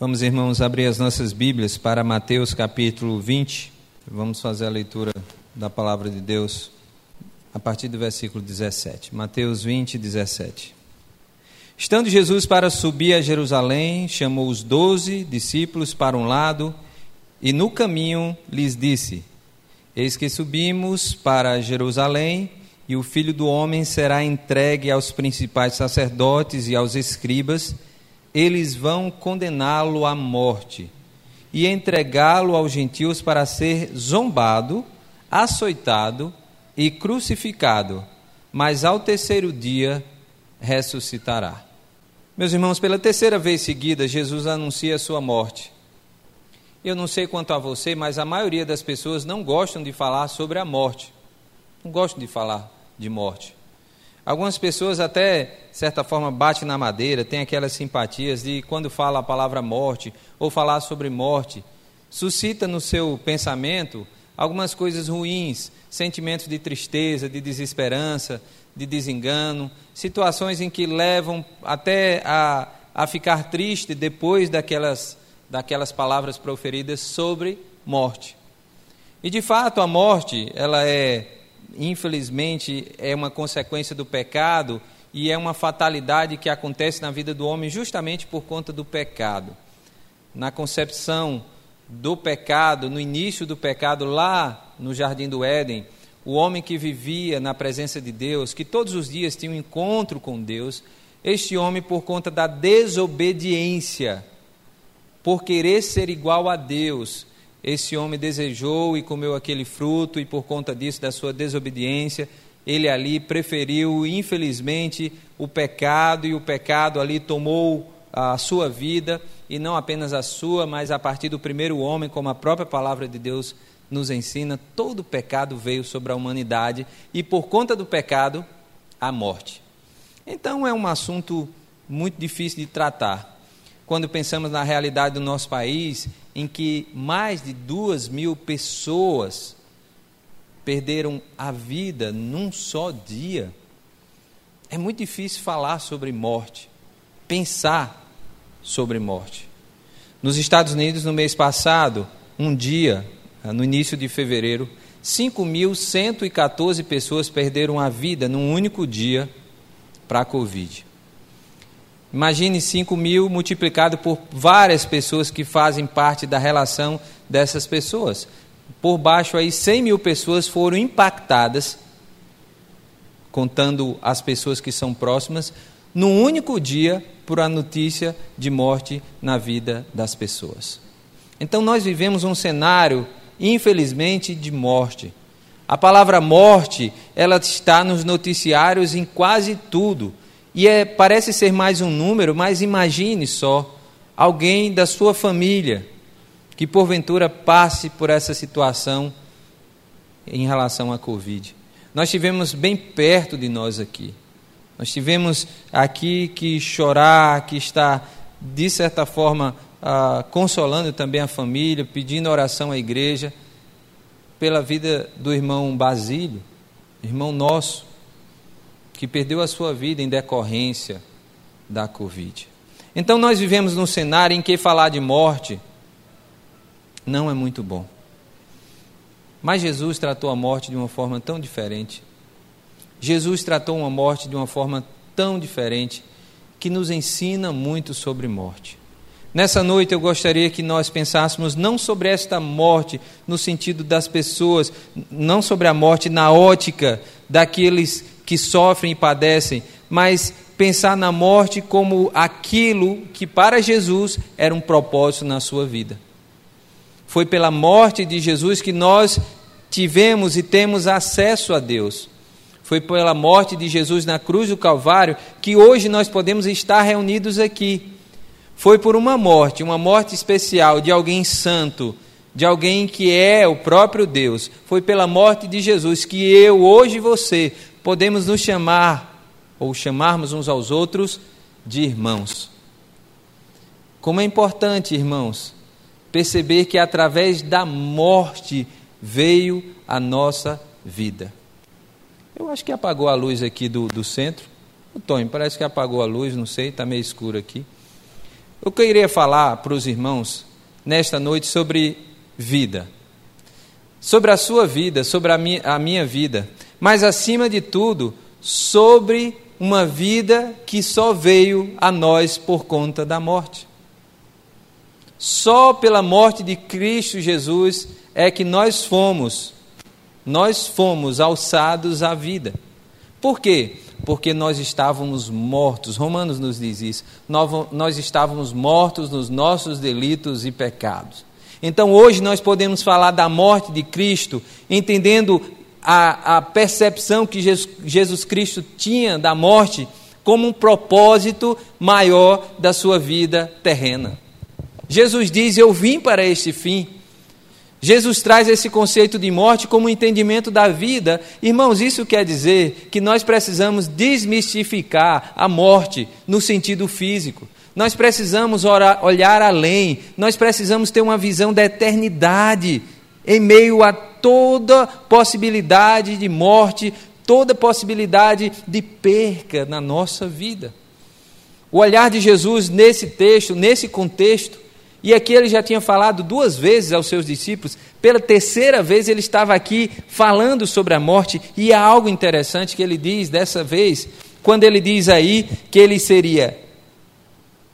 Vamos, irmãos, abrir as nossas Bíblias para Mateus capítulo 20. Vamos fazer a leitura da palavra de Deus a partir do versículo 17. Mateus 20, 17. Estando Jesus para subir a Jerusalém, chamou os doze discípulos para um lado e no caminho lhes disse: Eis que subimos para Jerusalém e o filho do homem será entregue aos principais sacerdotes e aos escribas eles vão condená-lo à morte e entregá-lo aos gentios para ser zombado, açoitado e crucificado, mas ao terceiro dia ressuscitará. Meus irmãos, pela terceira vez seguida, Jesus anuncia a sua morte. Eu não sei quanto a você, mas a maioria das pessoas não gostam de falar sobre a morte. Não gostam de falar de morte. Algumas pessoas até, de certa forma, batem na madeira, têm aquelas simpatias de quando fala a palavra morte ou falar sobre morte, suscita no seu pensamento algumas coisas ruins, sentimentos de tristeza, de desesperança, de desengano, situações em que levam até a, a ficar triste depois daquelas, daquelas palavras proferidas sobre morte. E de fato a morte, ela é infelizmente, é uma consequência do pecado e é uma fatalidade que acontece na vida do homem justamente por conta do pecado. Na concepção do pecado, no início do pecado, lá no jardim do Éden, o homem que vivia na presença de Deus, que todos os dias tinha um encontro com Deus, este homem, por conta da desobediência, por querer ser igual a Deus, esse homem desejou e comeu aquele fruto, e por conta disso, da sua desobediência, ele ali preferiu, infelizmente, o pecado, e o pecado ali tomou a sua vida, e não apenas a sua, mas a partir do primeiro homem, como a própria palavra de Deus nos ensina, todo pecado veio sobre a humanidade, e por conta do pecado, a morte. Então é um assunto muito difícil de tratar. Quando pensamos na realidade do nosso país em que mais de duas mil pessoas perderam a vida num só dia. É muito difícil falar sobre morte, pensar sobre morte. Nos Estados Unidos, no mês passado, um dia, no início de fevereiro, 5.114 pessoas perderam a vida num único dia para a Covid. Imagine 5 mil multiplicado por várias pessoas que fazem parte da relação dessas pessoas. Por baixo aí, 100 mil pessoas foram impactadas, contando as pessoas que são próximas, num único dia por a notícia de morte na vida das pessoas. Então nós vivemos um cenário, infelizmente, de morte. A palavra morte, ela está nos noticiários em quase tudo. E é, parece ser mais um número, mas imagine só alguém da sua família que porventura passe por essa situação em relação à Covid. Nós tivemos bem perto de nós aqui. Nós tivemos aqui que chorar, que está, de certa forma, ah, consolando também a família, pedindo oração à igreja pela vida do irmão Basílio, irmão nosso, que perdeu a sua vida em decorrência da Covid. Então nós vivemos num cenário em que falar de morte não é muito bom. Mas Jesus tratou a morte de uma forma tão diferente. Jesus tratou uma morte de uma forma tão diferente que nos ensina muito sobre morte. Nessa noite eu gostaria que nós pensássemos não sobre esta morte no sentido das pessoas, não sobre a morte na ótica daqueles que sofrem e padecem, mas pensar na morte como aquilo que para Jesus era um propósito na sua vida. Foi pela morte de Jesus que nós tivemos e temos acesso a Deus. Foi pela morte de Jesus na cruz do Calvário que hoje nós podemos estar reunidos aqui. Foi por uma morte, uma morte especial de alguém santo, de alguém que é o próprio Deus. Foi pela morte de Jesus que eu, hoje você, podemos nos chamar, ou chamarmos uns aos outros, de irmãos. Como é importante, irmãos, perceber que através da morte veio a nossa vida. Eu acho que apagou a luz aqui do, do centro. O Tony, parece que apagou a luz, não sei, está meio escuro aqui. Eu queria falar para os irmãos nesta noite sobre vida. Sobre a sua vida, sobre a minha, a minha vida. Mas, acima de tudo, sobre uma vida que só veio a nós por conta da morte. Só pela morte de Cristo Jesus é que nós fomos, nós fomos alçados à vida. Por quê? Porque nós estávamos mortos. Romanos nos diz isso. Nós, estávamos mortos nos nossos delitos e pecados. Então hoje nós podemos falar da morte de Cristo, entendendo a, a percepção que Jesus, Jesus Cristo tinha da morte como um propósito maior da sua vida terrena. Jesus diz: Eu vim para este fim. Jesus traz esse conceito de morte como entendimento da vida. Irmãos, isso quer dizer que nós precisamos desmistificar a morte no sentido físico. Nós precisamos orar, olhar além, nós precisamos ter uma visão da eternidade em meio a toda possibilidade de morte, toda possibilidade de perca na nossa vida. O olhar de Jesus nesse texto, nesse contexto, e aqui ele já tinha falado duas vezes aos seus discípulos, pela terceira vez ele estava aqui falando sobre a morte, e há algo interessante que ele diz dessa vez, quando ele diz aí que ele seria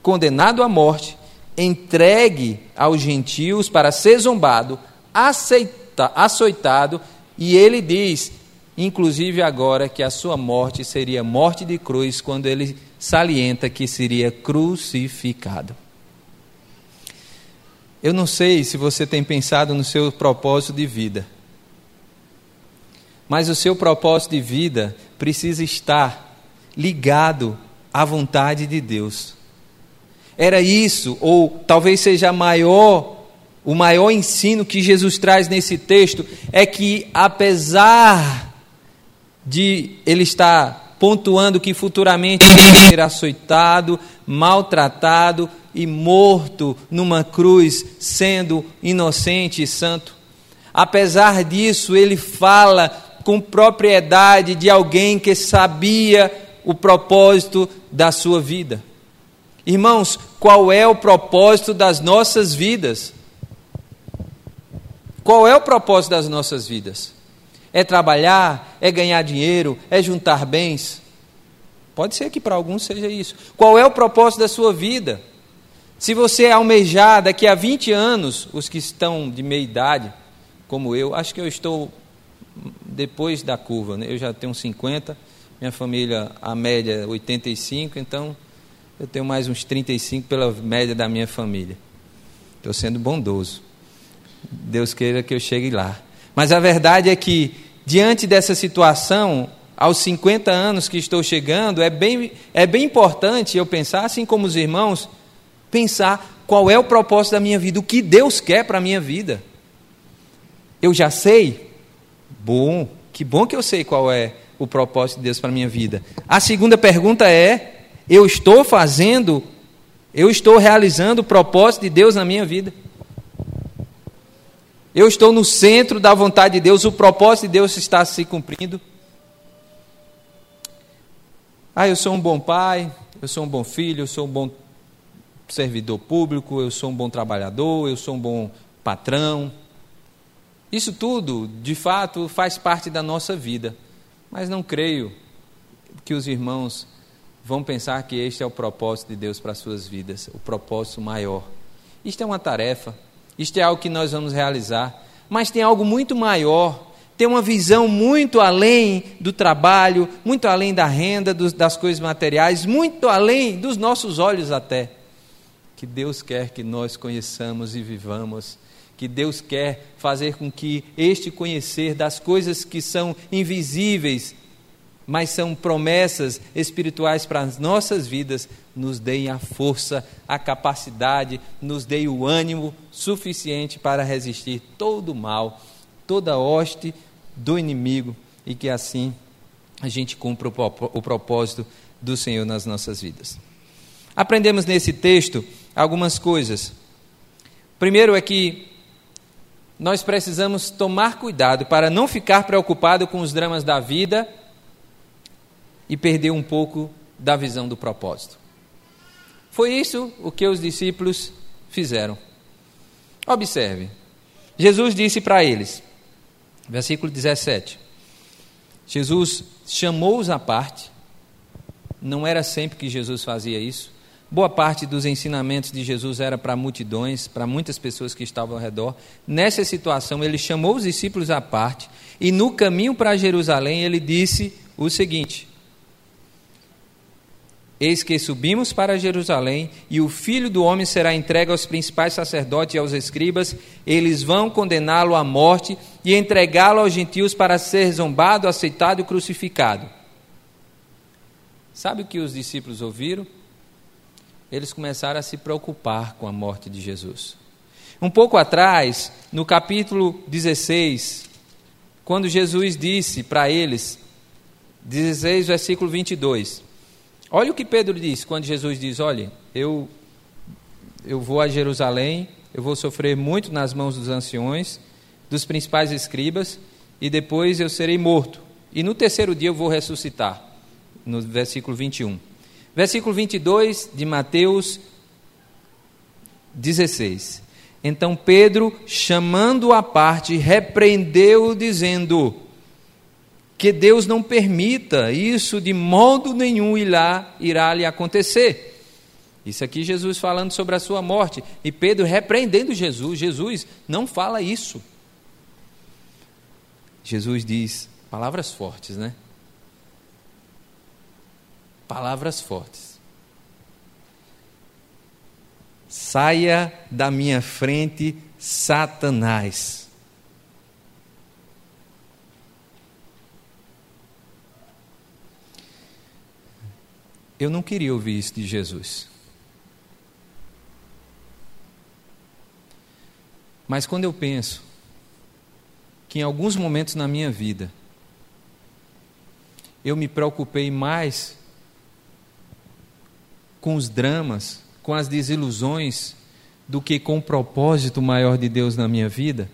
condenado à morte, entregue aos gentios para ser zombado, aceita, açoitado, e ele diz, inclusive agora, que a sua morte seria morte de cruz, quando ele salienta que seria crucificado. Eu não sei se você tem pensado no seu propósito de vida, mas o seu propósito de vida precisa estar ligado à vontade de Deus. Era isso, ou talvez seja maior, o maior ensino que Jesus traz nesse texto é que apesar de ele estar pontuando que futuramente ser açoitado, maltratado, e morto numa cruz, sendo inocente e santo. Apesar disso, ele fala com propriedade de alguém que sabia o propósito da sua vida. Irmãos, qual é o propósito das nossas vidas? Qual é o propósito das nossas vidas? É trabalhar? É ganhar dinheiro? É juntar bens? Pode ser que para alguns seja isso. Qual é o propósito da sua vida? Se você almejar daqui a 20 anos, os que estão de meia idade, como eu, acho que eu estou depois da curva, né? eu já tenho 50, minha família, a média é 85, então eu tenho mais uns 35 pela média da minha família. Estou sendo bondoso. Deus queira que eu chegue lá. Mas a verdade é que, diante dessa situação, aos 50 anos que estou chegando, é bem, é bem importante eu pensar, assim como os irmãos, pensar qual é o propósito da minha vida, o que Deus quer para a minha vida. Eu já sei? Bom, que bom que eu sei qual é o propósito de Deus para a minha vida. A segunda pergunta é: eu estou fazendo, eu estou realizando o propósito de Deus na minha vida? Eu estou no centro da vontade de Deus, o propósito de Deus está se cumprindo? Ah, eu sou um bom pai, eu sou um bom filho, eu sou um bom servidor público, eu sou um bom trabalhador, eu sou um bom patrão. Isso tudo, de fato, faz parte da nossa vida. Mas não creio que os irmãos vão pensar que este é o propósito de Deus para as suas vidas, o propósito maior. Isto é uma tarefa, isto é algo que nós vamos realizar, mas tem algo muito maior, tem uma visão muito além do trabalho, muito além da renda, das coisas materiais, muito além dos nossos olhos até que Deus quer que nós conheçamos e vivamos, que Deus quer fazer com que este conhecer das coisas que são invisíveis, mas são promessas espirituais para as nossas vidas, nos deem a força, a capacidade, nos deem o ânimo suficiente para resistir todo o mal, toda hoste do inimigo e que assim a gente cumpra o propósito do Senhor nas nossas vidas. Aprendemos nesse texto algumas coisas. Primeiro é que nós precisamos tomar cuidado para não ficar preocupado com os dramas da vida e perder um pouco da visão do propósito. Foi isso o que os discípulos fizeram. Observe. Jesus disse para eles, versículo 17: Jesus chamou-os à parte, não era sempre que Jesus fazia isso. Boa parte dos ensinamentos de Jesus era para multidões, para muitas pessoas que estavam ao redor. Nessa situação, ele chamou os discípulos à parte e no caminho para Jerusalém ele disse o seguinte: Eis que subimos para Jerusalém, e o filho do homem será entregue aos principais sacerdotes e aos escribas, eles vão condená-lo à morte e entregá-lo aos gentios para ser zombado, aceitado e crucificado. Sabe o que os discípulos ouviram? Eles começaram a se preocupar com a morte de Jesus. Um pouco atrás, no capítulo 16, quando Jesus disse para eles, 16, versículo 22, Olha o que Pedro diz quando Jesus diz: Olha, eu, eu vou a Jerusalém, eu vou sofrer muito nas mãos dos anciões, dos principais escribas, e depois eu serei morto. E no terceiro dia eu vou ressuscitar. No versículo 21. Versículo 22 de Mateus 16. Então Pedro, chamando-o à parte, repreendeu-o, dizendo: que Deus não permita isso de modo nenhum irá, irá lhe acontecer. Isso aqui Jesus falando sobre a sua morte e Pedro repreendendo Jesus. Jesus não fala isso. Jesus diz palavras fortes, né? Palavras fortes. Saia da minha frente, Satanás. Eu não queria ouvir isso de Jesus. Mas quando eu penso que em alguns momentos na minha vida eu me preocupei mais com os dramas, com as desilusões, do que com o propósito maior de Deus na minha vida,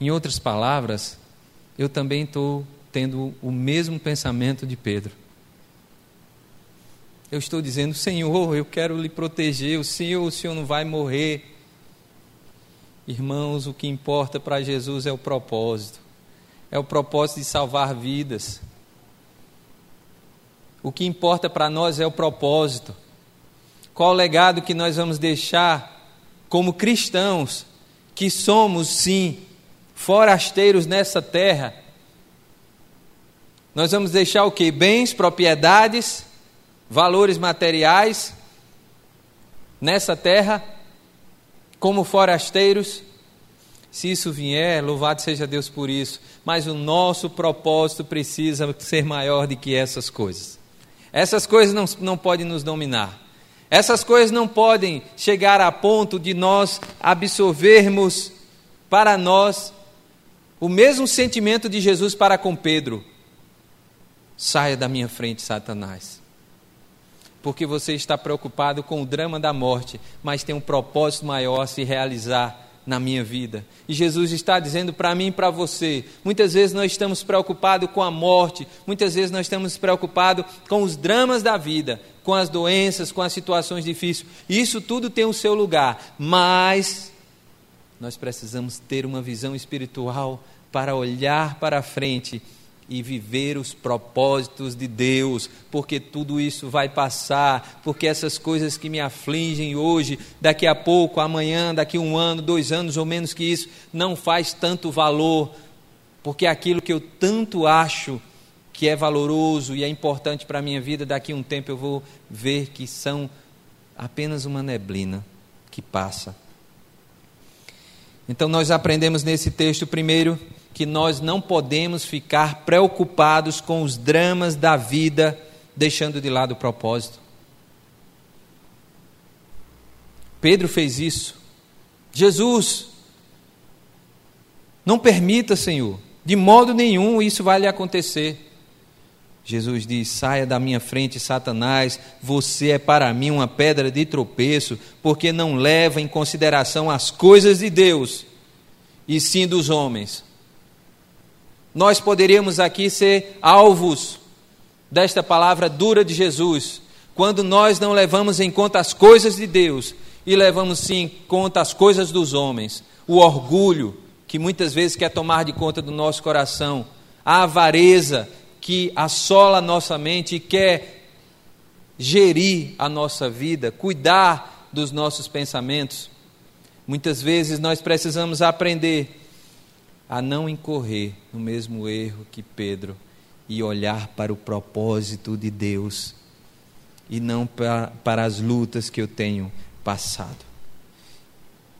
em outras palavras, eu também estou tendo o mesmo pensamento de Pedro eu estou dizendo: Senhor, eu quero lhe proteger, o Senhor, o Senhor não vai morrer. Irmãos, o que importa para Jesus é o propósito, é o propósito de salvar vidas. O que importa para nós é o propósito. Qual o legado que nós vamos deixar como cristãos, que somos, sim, forasteiros nessa terra? Nós vamos deixar o que? Bens, propriedades, valores materiais nessa terra, como forasteiros. Se isso vier, louvado seja Deus por isso, mas o nosso propósito precisa ser maior do que essas coisas. Essas coisas não, não podem nos dominar. Essas coisas não podem chegar a ponto de nós absorvermos para nós o mesmo sentimento de Jesus para com Pedro. Saia da minha frente, Satanás porque você está preocupado com o drama da morte, mas tem um propósito maior a se realizar na minha vida. E Jesus está dizendo para mim e para você: muitas vezes nós estamos preocupados com a morte, muitas vezes nós estamos preocupados com os dramas da vida, com as doenças, com as situações difíceis. Isso tudo tem o seu lugar, mas nós precisamos ter uma visão espiritual para olhar para frente e viver os propósitos de Deus, porque tudo isso vai passar, porque essas coisas que me afligem hoje, daqui a pouco, amanhã, daqui um ano, dois anos ou menos que isso, não faz tanto valor, porque aquilo que eu tanto acho que é valoroso e é importante para a minha vida, daqui a um tempo eu vou ver que são apenas uma neblina que passa. Então nós aprendemos nesse texto primeiro que nós não podemos ficar preocupados com os dramas da vida, deixando de lado o propósito. Pedro fez isso. Jesus, não permita, Senhor, de modo nenhum isso vai lhe acontecer. Jesus diz: Saia da minha frente, Satanás, você é para mim uma pedra de tropeço, porque não leva em consideração as coisas de Deus, e sim dos homens. Nós poderíamos aqui ser alvos desta palavra dura de Jesus, quando nós não levamos em conta as coisas de Deus e levamos sim em conta as coisas dos homens, o orgulho que muitas vezes quer tomar de conta do nosso coração, a avareza que assola a nossa mente e quer gerir a nossa vida, cuidar dos nossos pensamentos. Muitas vezes nós precisamos aprender a não incorrer no mesmo erro que Pedro e olhar para o propósito de Deus e não para, para as lutas que eu tenho passado.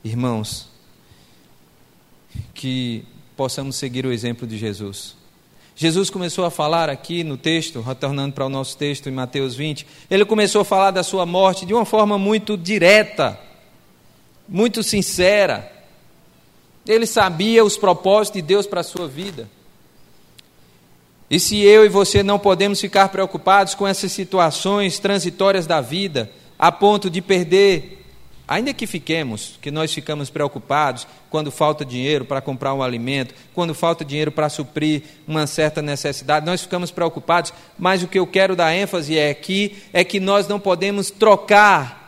Irmãos, que possamos seguir o exemplo de Jesus. Jesus começou a falar aqui no texto, retornando para o nosso texto em Mateus 20, ele começou a falar da sua morte de uma forma muito direta, muito sincera. Ele sabia os propósitos de Deus para a sua vida. E se eu e você não podemos ficar preocupados com essas situações transitórias da vida, a ponto de perder, ainda que fiquemos, que nós ficamos preocupados quando falta dinheiro para comprar um alimento, quando falta dinheiro para suprir uma certa necessidade, nós ficamos preocupados, mas o que eu quero dar ênfase é aqui é que nós não podemos trocar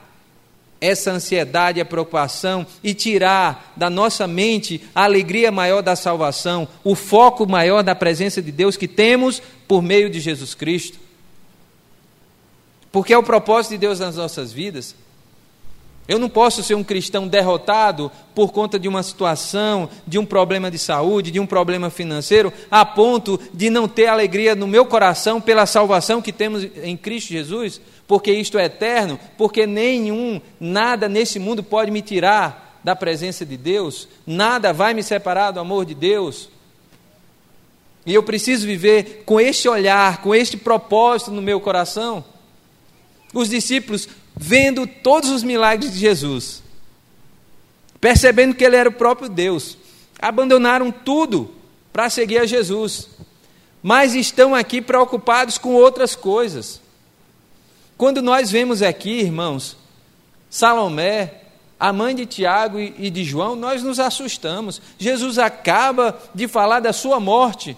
essa ansiedade a preocupação e tirar da nossa mente a alegria maior da salvação, o foco maior da presença de Deus que temos por meio de Jesus Cristo. Porque é o propósito de Deus nas nossas vidas. Eu não posso ser um cristão derrotado por conta de uma situação, de um problema de saúde, de um problema financeiro, a ponto de não ter alegria no meu coração pela salvação que temos em Cristo Jesus, porque isto é eterno, porque nenhum, nada nesse mundo pode me tirar da presença de Deus, nada vai me separar do amor de Deus. E eu preciso viver com este olhar, com este propósito no meu coração. Os discípulos vendo todos os milagres de Jesus, percebendo que ele era o próprio Deus, abandonaram tudo para seguir a Jesus, mas estão aqui preocupados com outras coisas. Quando nós vemos aqui, irmãos, Salomé, a mãe de Tiago e de João, nós nos assustamos. Jesus acaba de falar da sua morte.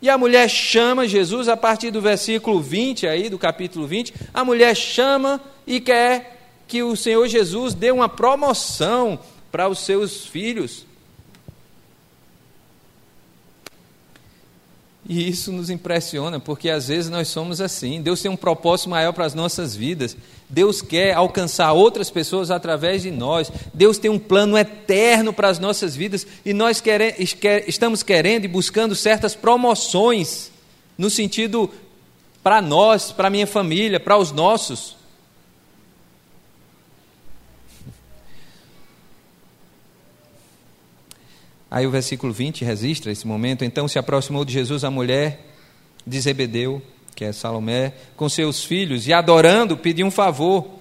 E a mulher chama Jesus, a partir do versículo 20, aí, do capítulo 20, a mulher chama e quer que o Senhor Jesus dê uma promoção para os seus filhos. E isso nos impressiona, porque às vezes nós somos assim. Deus tem um propósito maior para as nossas vidas. Deus quer alcançar outras pessoas através de nós. Deus tem um plano eterno para as nossas vidas e nós quer, estamos querendo e buscando certas promoções no sentido para nós, para minha família, para os nossos. Aí o versículo 20 registra esse momento. Então se aproximou de Jesus a mulher de Zebedeu, que é Salomé, com seus filhos, e adorando, pediu um favor.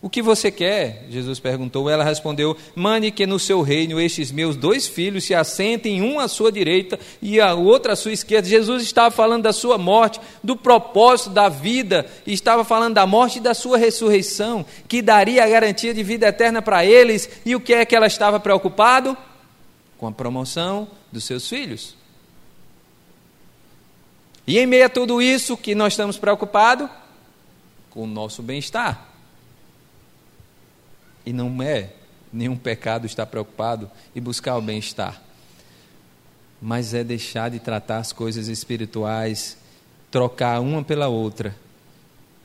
O que você quer? Jesus perguntou. Ela respondeu: Mande que no seu reino estes meus dois filhos se assentem, um à sua direita e a outra à sua esquerda. Jesus estava falando da sua morte, do propósito da vida, estava falando da morte e da sua ressurreição, que daria a garantia de vida eterna para eles. E o que é que ela estava preocupado? Com a promoção dos seus filhos. E em meio a tudo isso que nós estamos preocupados com o nosso bem-estar. E não é nenhum pecado estar preocupado e buscar o bem-estar. Mas é deixar de tratar as coisas espirituais, trocar uma pela outra,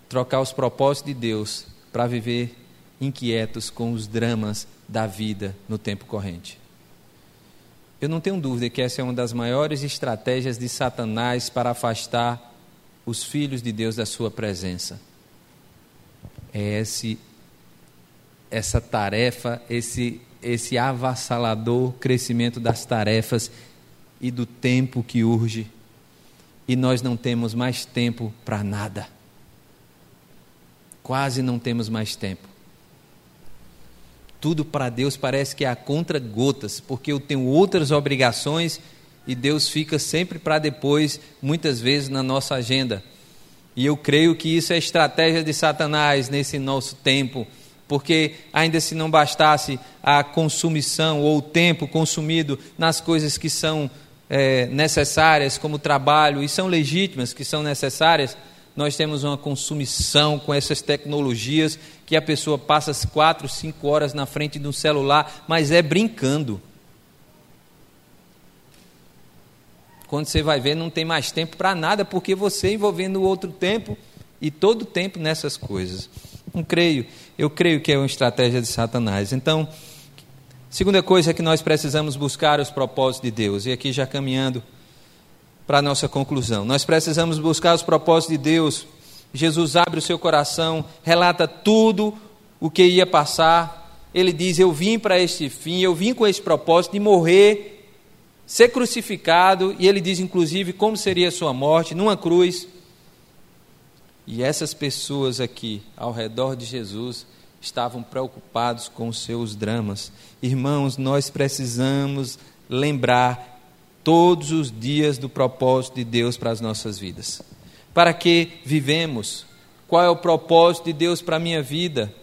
trocar os propósitos de Deus para viver inquietos com os dramas da vida no tempo corrente. Eu não tenho dúvida que essa é uma das maiores estratégias de Satanás para afastar os filhos de Deus da sua presença. É esse, essa tarefa, esse, esse avassalador crescimento das tarefas e do tempo que urge. E nós não temos mais tempo para nada. Quase não temos mais tempo. Tudo para Deus parece que é a contra gotas, porque eu tenho outras obrigações e Deus fica sempre para depois, muitas vezes na nossa agenda. E eu creio que isso é estratégia de Satanás nesse nosso tempo, porque ainda se não bastasse a consumição ou o tempo consumido nas coisas que são é, necessárias, como trabalho, e são legítimas, que são necessárias, nós temos uma consumição com essas tecnologias que a pessoa passa as quatro, cinco horas na frente de um celular, mas é brincando. Quando você vai ver, não tem mais tempo para nada, porque você envolvendo o outro tempo e todo o tempo nessas coisas. Não creio, eu creio que é uma estratégia de Satanás. Então, segunda coisa é que nós precisamos buscar os propósitos de Deus, e aqui já caminhando para a nossa conclusão. Nós precisamos buscar os propósitos de Deus. Jesus abre o seu coração, relata tudo o que ia passar. Ele diz: Eu vim para este fim, eu vim com esse propósito de morrer ser crucificado, e ele diz inclusive como seria a sua morte, numa cruz. E essas pessoas aqui, ao redor de Jesus, estavam preocupados com seus dramas. Irmãos, nós precisamos lembrar todos os dias do propósito de Deus para as nossas vidas. Para que vivemos? Qual é o propósito de Deus para a minha vida?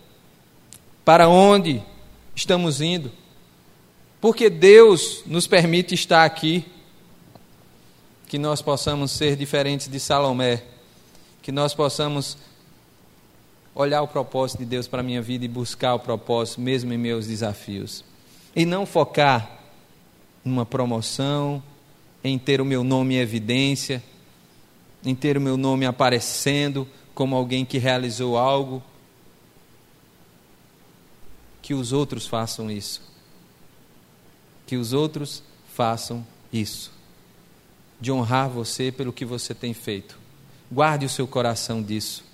Para onde estamos indo? Porque Deus nos permite estar aqui, que nós possamos ser diferentes de Salomé, que nós possamos olhar o propósito de Deus para a minha vida e buscar o propósito, mesmo em meus desafios. E não focar numa promoção, em ter o meu nome em evidência, em ter o meu nome aparecendo como alguém que realizou algo. Que os outros façam isso que os outros façam isso, de honrar você pelo que você tem feito. Guarde o seu coração disso.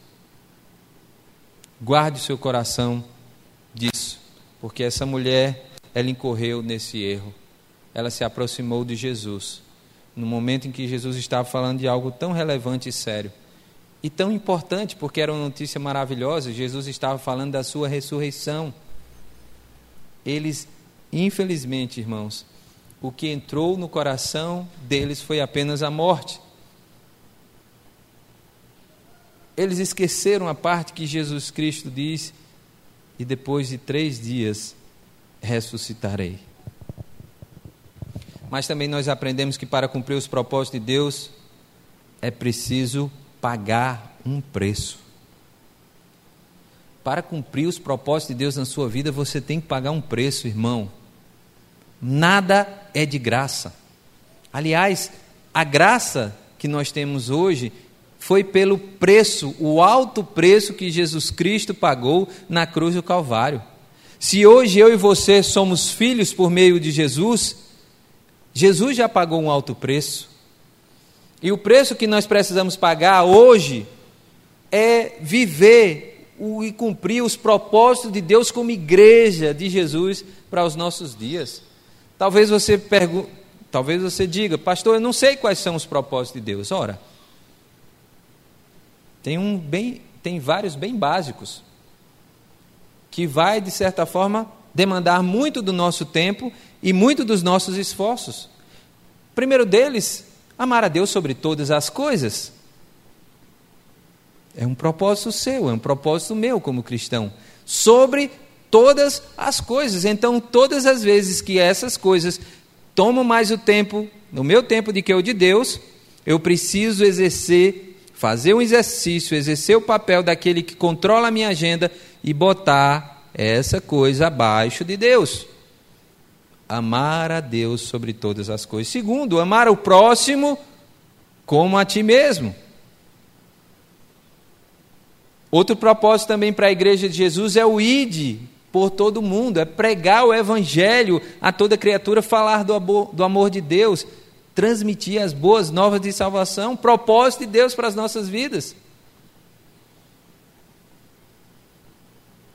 Guarde o seu coração disso, porque essa mulher, ela incorreu nesse erro. Ela se aproximou de Jesus, no momento em que Jesus estava falando de algo tão relevante e sério. E tão importante, porque era uma notícia maravilhosa, Jesus estava falando da sua ressurreição. Eles Infelizmente, irmãos, o que entrou no coração deles foi apenas a morte. Eles esqueceram a parte que Jesus Cristo diz: e depois de três dias ressuscitarei. Mas também nós aprendemos que para cumprir os propósitos de Deus é preciso pagar um preço. Para cumprir os propósitos de Deus na sua vida, você tem que pagar um preço, irmão. Nada é de graça. Aliás, a graça que nós temos hoje foi pelo preço, o alto preço que Jesus Cristo pagou na cruz do Calvário. Se hoje eu e você somos filhos por meio de Jesus, Jesus já pagou um alto preço. E o preço que nós precisamos pagar hoje é viver e cumprir os propósitos de Deus como igreja de Jesus para os nossos dias. Talvez você pergunte, talvez você diga, pastor, eu não sei quais são os propósitos de Deus. Ora, tem um bem, tem vários bem básicos que vai de certa forma demandar muito do nosso tempo e muito dos nossos esforços. Primeiro deles, amar a Deus sobre todas as coisas. É um propósito seu, é um propósito meu como cristão. Sobre todas as coisas. Então, todas as vezes que essas coisas tomam mais o tempo, no meu tempo de que o de Deus, eu preciso exercer, fazer um exercício, exercer o papel daquele que controla a minha agenda e botar essa coisa abaixo de Deus. Amar a Deus sobre todas as coisas. Segundo, amar o próximo como a ti mesmo. Outro propósito também para a igreja de Jesus é o ide, por todo mundo, é pregar o Evangelho a toda criatura, falar do amor, do amor de Deus, transmitir as boas novas de salvação, propósito de Deus para as nossas vidas.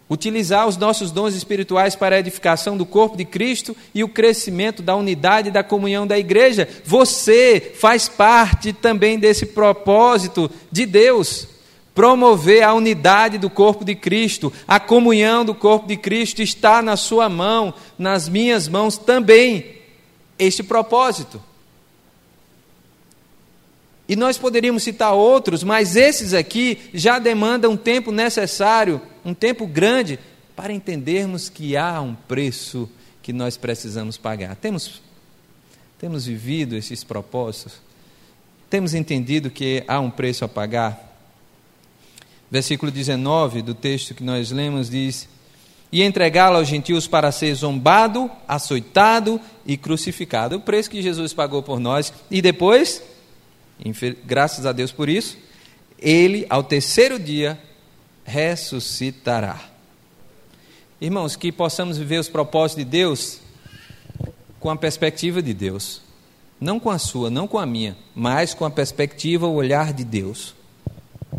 Utilizar os nossos dons espirituais para a edificação do corpo de Cristo e o crescimento da unidade e da comunhão da igreja. Você faz parte também desse propósito de Deus promover a unidade do corpo de Cristo, a comunhão do corpo de Cristo está na sua mão, nas minhas mãos também, este propósito. E nós poderíamos citar outros, mas esses aqui já demandam um tempo necessário, um tempo grande, para entendermos que há um preço que nós precisamos pagar. Temos, temos vivido esses propósitos? Temos entendido que há um preço a pagar? Versículo 19 do texto que nós lemos diz: E entregá-lo aos gentios para ser zombado, açoitado e crucificado. O preço que Jesus pagou por nós. E depois, graças a Deus por isso, ele, ao terceiro dia, ressuscitará. Irmãos, que possamos viver os propósitos de Deus com a perspectiva de Deus. Não com a sua, não com a minha, mas com a perspectiva, o olhar de Deus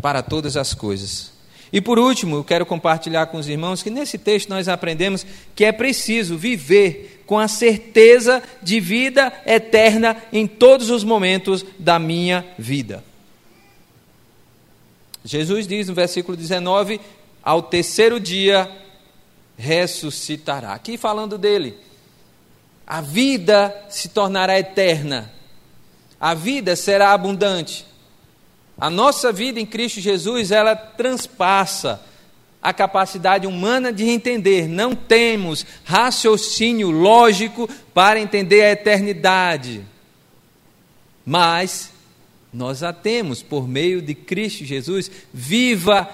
para todas as coisas. E por último, eu quero compartilhar com os irmãos que nesse texto nós aprendemos que é preciso viver com a certeza de vida eterna em todos os momentos da minha vida. Jesus diz no versículo 19: Ao terceiro dia ressuscitará. Aqui falando dele. A vida se tornará eterna. A vida será abundante. A nossa vida em Cristo Jesus, ela transpassa a capacidade humana de entender. Não temos raciocínio lógico para entender a eternidade. Mas nós a temos por meio de Cristo Jesus. Viva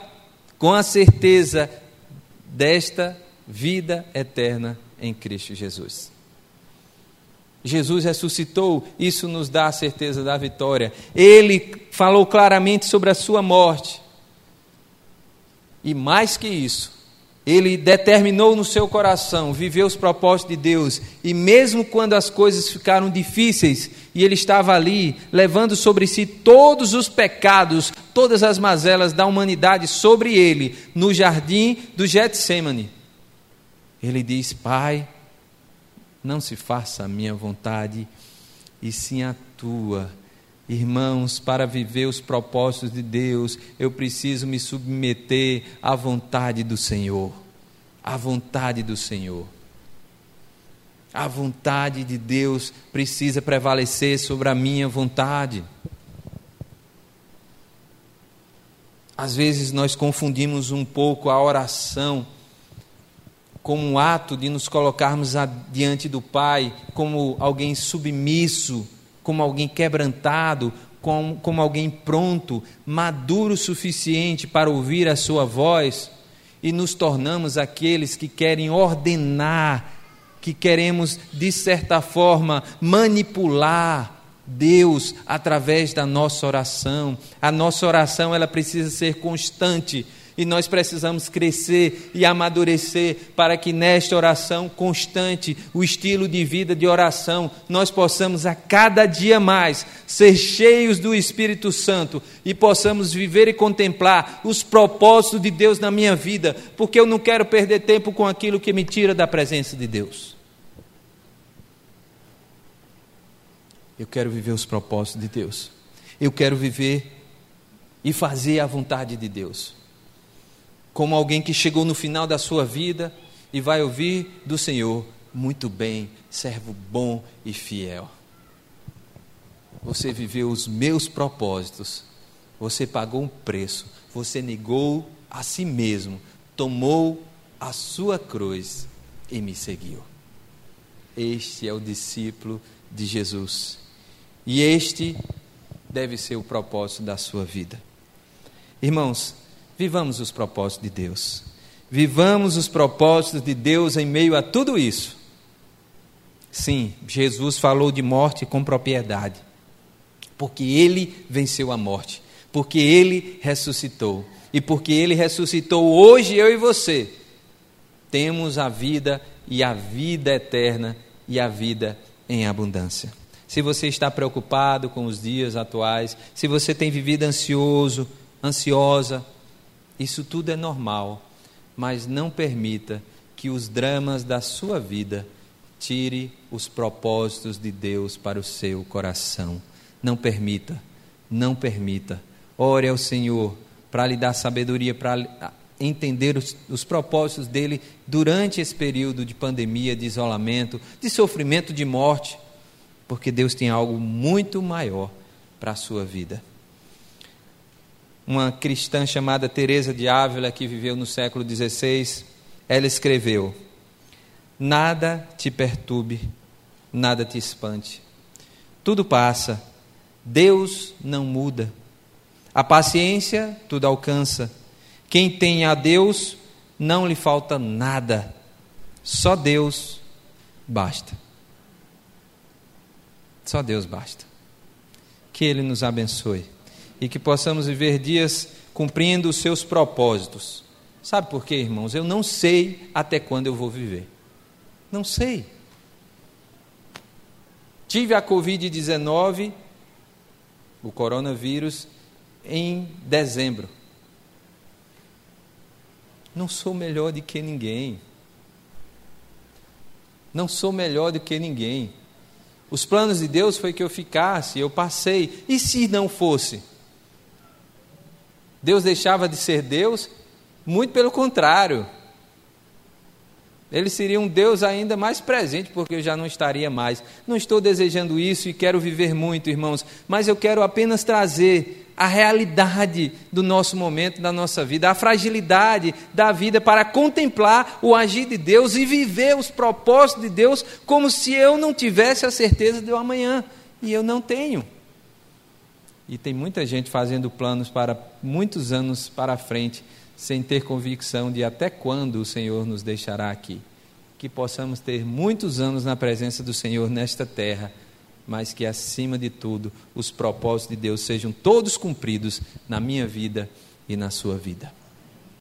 com a certeza desta vida eterna em Cristo Jesus. Jesus ressuscitou, isso nos dá a certeza da vitória. Ele falou claramente sobre a sua morte. E mais que isso, ele determinou no seu coração viver os propósitos de Deus, e mesmo quando as coisas ficaram difíceis, e ele estava ali, levando sobre si todos os pecados, todas as mazelas da humanidade sobre ele, no jardim do Getsemane, ele diz: Pai, não se faça a minha vontade, e sim a tua. Irmãos, para viver os propósitos de Deus, eu preciso me submeter à vontade do Senhor. À vontade do Senhor. A vontade de Deus precisa prevalecer sobre a minha vontade. Às vezes nós confundimos um pouco a oração como um ato de nos colocarmos diante do Pai como alguém submisso, como alguém quebrantado, como, como alguém pronto, maduro o suficiente para ouvir a Sua voz, e nos tornamos aqueles que querem ordenar, que queremos, de certa forma, manipular Deus através da nossa oração. A nossa oração ela precisa ser constante e nós precisamos crescer e amadurecer para que nesta oração constante, o estilo de vida de oração, nós possamos a cada dia mais ser cheios do Espírito Santo e possamos viver e contemplar os propósitos de Deus na minha vida, porque eu não quero perder tempo com aquilo que me tira da presença de Deus. Eu quero viver os propósitos de Deus. Eu quero viver e fazer a vontade de Deus como alguém que chegou no final da sua vida e vai ouvir do Senhor: Muito bem, servo bom e fiel. Você viveu os meus propósitos, você pagou um preço, você negou a si mesmo, tomou a sua cruz e me seguiu. Este é o discípulo de Jesus. E este deve ser o propósito da sua vida. Irmãos, Vivamos os propósitos de Deus. Vivamos os propósitos de Deus em meio a tudo isso. Sim, Jesus falou de morte com propriedade, porque ele venceu a morte, porque ele ressuscitou. E porque ele ressuscitou hoje, eu e você, temos a vida e a vida eterna e a vida em abundância. Se você está preocupado com os dias atuais, se você tem vivido ansioso, ansiosa, isso tudo é normal, mas não permita que os dramas da sua vida tire os propósitos de Deus para o seu coração. Não permita, não permita. Ore ao Senhor para lhe dar sabedoria, para entender os, os, propósitos dele durante esse período de pandemia, de isolamento, de sofrimento, de morte, porque Deus tem algo muito maior para a sua vida uma cristã chamada Teresa de Ávila, que viveu no século XVI, ela escreveu: Nada te perturbe, nada te espante. Tudo passa, Deus não muda. A paciência tudo alcança. Quem tem a Deus, não lhe falta nada. Só Deus basta. Só Deus basta. Que Ele nos abençoe e que possamos viver dias cumprindo os seus propósitos. Sabe por quê, irmãos? Eu não sei até quando eu vou viver. Não sei. Tive a Covid-19, o coronavírus, em dezembro. Não sou melhor do que ninguém. Não sou melhor do que ninguém. Os planos de Deus foi que eu ficasse, eu passei. E se não fosse? Deus deixava de ser Deus? Muito pelo contrário. Ele seria um Deus ainda mais presente, porque eu já não estaria mais. Não estou desejando isso e quero viver muito, irmãos, mas eu quero apenas trazer a realidade do nosso momento, da nossa vida, a fragilidade da vida para contemplar o agir de Deus e viver os propósitos de Deus como se eu não tivesse a certeza do amanhã. E eu não tenho. E tem muita gente fazendo planos para muitos anos para frente sem ter convicção de até quando o Senhor nos deixará aqui. Que possamos ter muitos anos na presença do Senhor nesta terra, mas que acima de tudo os propósitos de Deus sejam todos cumpridos na minha vida e na sua vida.